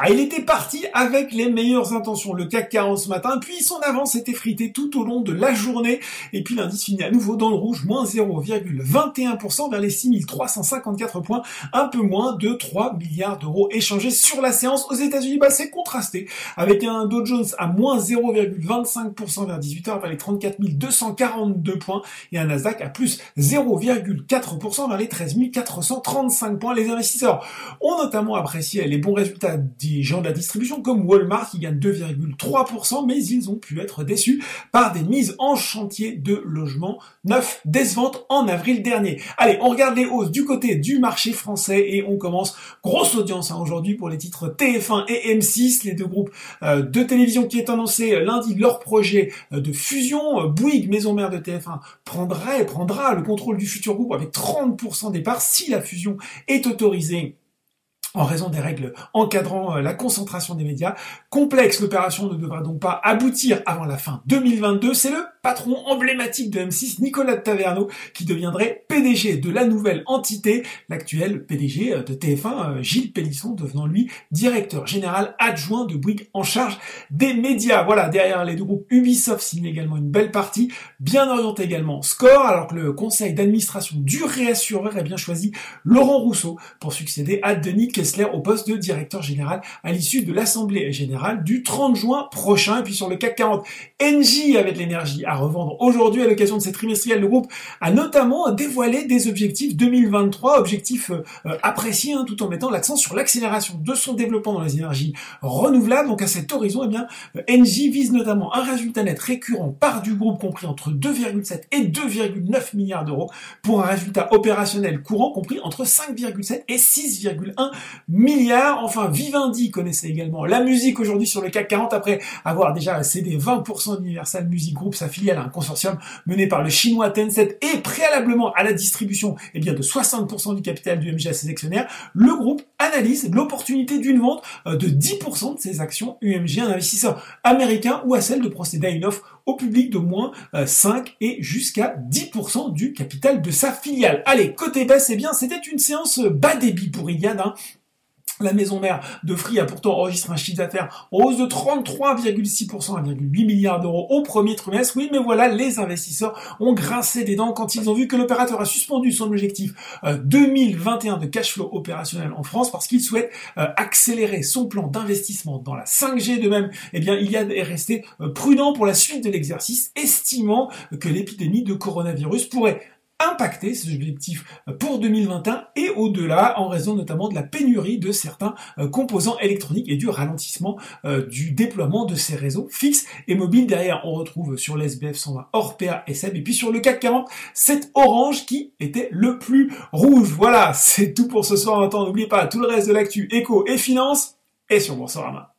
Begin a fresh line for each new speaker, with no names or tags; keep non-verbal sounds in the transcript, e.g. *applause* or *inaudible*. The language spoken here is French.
Ah, il était parti avec les meilleures intentions, le CAC 40 ce matin, puis son avance était fritée tout au long de la journée, et puis l'indice finit à nouveau dans le rouge, moins 0,21% vers les 6354 points, un peu moins de 3 milliards d'euros échangés sur la séance aux États-Unis. Bah, c'est contrasté, avec un Dow Jones à moins 0,25% vers 18h vers les 34 242 points, et un Nasdaq à plus 0,4% vers les 13 435 points. Les investisseurs. Ont notamment apprécié les bons résultats gens de la distribution comme Walmart qui gagne 2,3%, mais ils ont pu être déçus par des mises en chantier de logements neufs décevantes en avril dernier. Allez, on regarde les hausses du côté du marché français et on commence grosse audience hein, aujourd'hui pour les titres TF1 et M6, les deux groupes euh, de télévision qui est annoncé lundi leur projet euh, de fusion. Bouygues, maison mère de TF1, prendra, prendra le contrôle du futur groupe avec 30% des parts si la fusion est autorisée en raison des règles encadrant euh, la concentration des médias. Complexe, l'opération ne devra donc pas aboutir avant la fin 2022. C'est le patron emblématique de M6, Nicolas Taverneau, qui deviendrait PDG de la nouvelle entité, l'actuel PDG euh, de TF1, euh, Gilles Pélisson, devenant lui directeur général adjoint de Bouygues en charge des médias. Voilà, derrière les deux groupes, Ubisoft signe également une belle partie, bien orienté également Score, alors que le conseil d'administration du réassureur a bien choisi Laurent Rousseau pour succéder à Denis Kessler au poste de directeur général à l'issue de l'Assemblée générale du 30 juin prochain. Et puis sur le CAC 40, Engie avec l'énergie à revendre aujourd'hui à l'occasion de cette trimestrielle. Le groupe a notamment dévoilé des objectifs 2023, objectifs euh, appréciés hein, tout en mettant l'accent sur l'accélération de son développement dans les énergies renouvelables. Donc à cet horizon, eh bien, euh, Engie vise notamment un résultat net récurrent par du groupe compris entre 2,7 et 2,9 milliards d'euros pour un résultat opérationnel courant compris entre 5,7 et 6,1 milliards. Enfin, Vivendi connaissait également la musique aujourd'hui sur le CAC 40 après avoir déjà cédé 20% d'Universal Music Group, sa filiale, un consortium mené par le chinois Tencent et préalablement à la distribution eh bien, de 60% du capital du MG à ses actionnaires. Le groupe analyse l'opportunité d'une vente euh, de 10% de ses actions UMG à un investisseur américain ou à celle de procéder à une offre au public de moins 5 euh, et jusqu'à 10% du capital de sa filiale. Allez, côté baisse, eh bien, c'était une séance bas débit pour Iliad, hein. La maison mère de Free a pourtant enregistré un chiffre d'affaires en hausse de 33,6% à 1,8 milliards d'euros au premier trimestre. Oui, mais voilà, les investisseurs ont grincé des dents quand ils ont vu que l'opérateur a suspendu son objectif 2021 euh, de cash flow opérationnel en France parce qu'il souhaite euh, accélérer son plan d'investissement dans la 5G. De même, eh bien, il y a est resté euh, prudent pour la suite de l'exercice, estimant que l'épidémie de coronavirus pourrait impacter ces objectifs pour 2021 et au-delà en raison notamment de la pénurie de certains euh, composants électroniques et du ralentissement euh, du déploiement de ces réseaux fixes et mobiles. Derrière, on retrouve sur l'SBF 120 Orpea et SEB et puis sur le CAC 40, c'est Orange qui était le plus rouge. Voilà, *laughs* c'est tout pour ce soir. Maintenant, n'oubliez pas tout le reste de l'actu éco et finance et sur Boursorama.